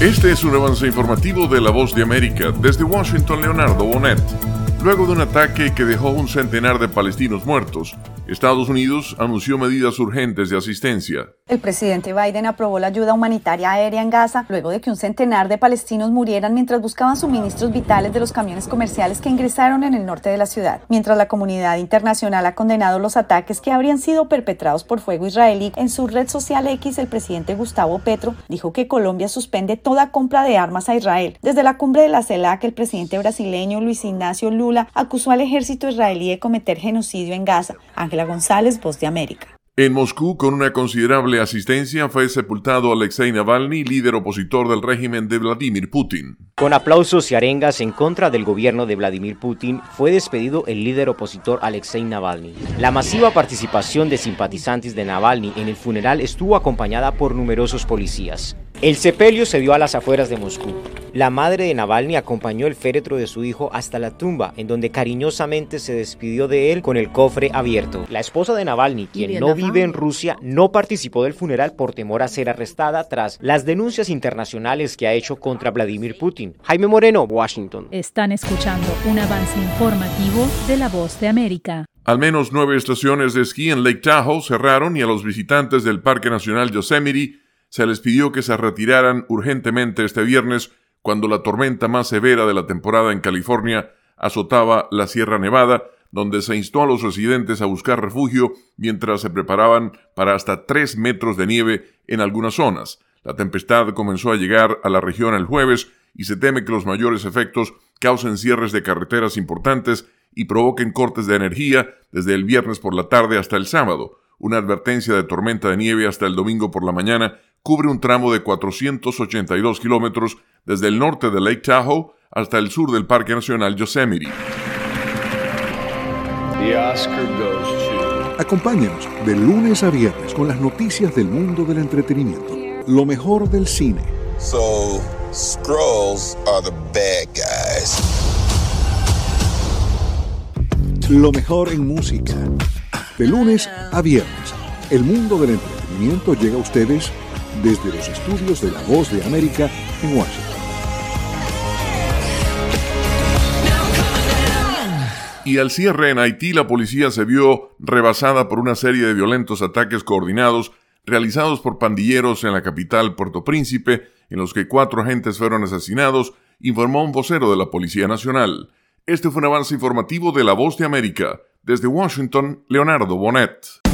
Este es un avance informativo de La Voz de América. Desde Washington, Leonardo Bonet. Luego de un ataque que dejó un centenar de palestinos muertos, Estados Unidos anunció medidas urgentes de asistencia. El presidente Biden aprobó la ayuda humanitaria aérea en Gaza luego de que un centenar de palestinos murieran mientras buscaban suministros vitales de los camiones comerciales que ingresaron en el norte de la ciudad. Mientras la comunidad internacional ha condenado los ataques que habrían sido perpetrados por fuego israelí, en su red social X el presidente Gustavo Petro dijo que Colombia suspende toda compra de armas a Israel. Desde la cumbre de la CELAC, el presidente brasileño Luis Ignacio Lula acusó al ejército israelí de cometer genocidio en Gaza. González, Voz de América. En Moscú, con una considerable asistencia, fue sepultado Alexei Navalny, líder opositor del régimen de Vladimir Putin. Con aplausos y arengas en contra del gobierno de Vladimir Putin, fue despedido el líder opositor Alexei Navalny. La masiva participación de simpatizantes de Navalny en el funeral estuvo acompañada por numerosos policías. El sepelio se dio a las afueras de Moscú. La madre de Navalny acompañó el féretro de su hijo hasta la tumba, en donde cariñosamente se despidió de él con el cofre abierto. La esposa de Navalny, quien no vive en Rusia, no participó del funeral por temor a ser arrestada tras las denuncias internacionales que ha hecho contra Vladimir Putin. Jaime Moreno, Washington. Están escuchando un avance informativo de La Voz de América. Al menos nueve estaciones de esquí en Lake Tahoe cerraron y a los visitantes del Parque Nacional Yosemite se les pidió que se retiraran urgentemente este viernes cuando la tormenta más severa de la temporada en California azotaba la Sierra Nevada, donde se instó a los residentes a buscar refugio mientras se preparaban para hasta tres metros de nieve en algunas zonas. La tempestad comenzó a llegar a la región el jueves y se teme que los mayores efectos causen cierres de carreteras importantes y provoquen cortes de energía desde el viernes por la tarde hasta el sábado. Una advertencia de tormenta de nieve hasta el domingo por la mañana cubre un tramo de 482 kilómetros desde el norte de Lake Tahoe hasta el sur del Parque Nacional Yosemite. Acompáñenos de lunes a viernes con las noticias del mundo del entretenimiento, lo mejor del cine. So, scrolls are the bad guys. Lo mejor en música. De lunes a viernes, el mundo del entretenimiento llega a ustedes desde los estudios de La Voz de América en Washington. Y al cierre en Haití, la policía se vio rebasada por una serie de violentos ataques coordinados realizados por pandilleros en la capital Puerto Príncipe, en los que cuatro agentes fueron asesinados, informó un vocero de la Policía Nacional. Este fue un avance informativo de La Voz de América. Desde Washington, Leonardo Bonet.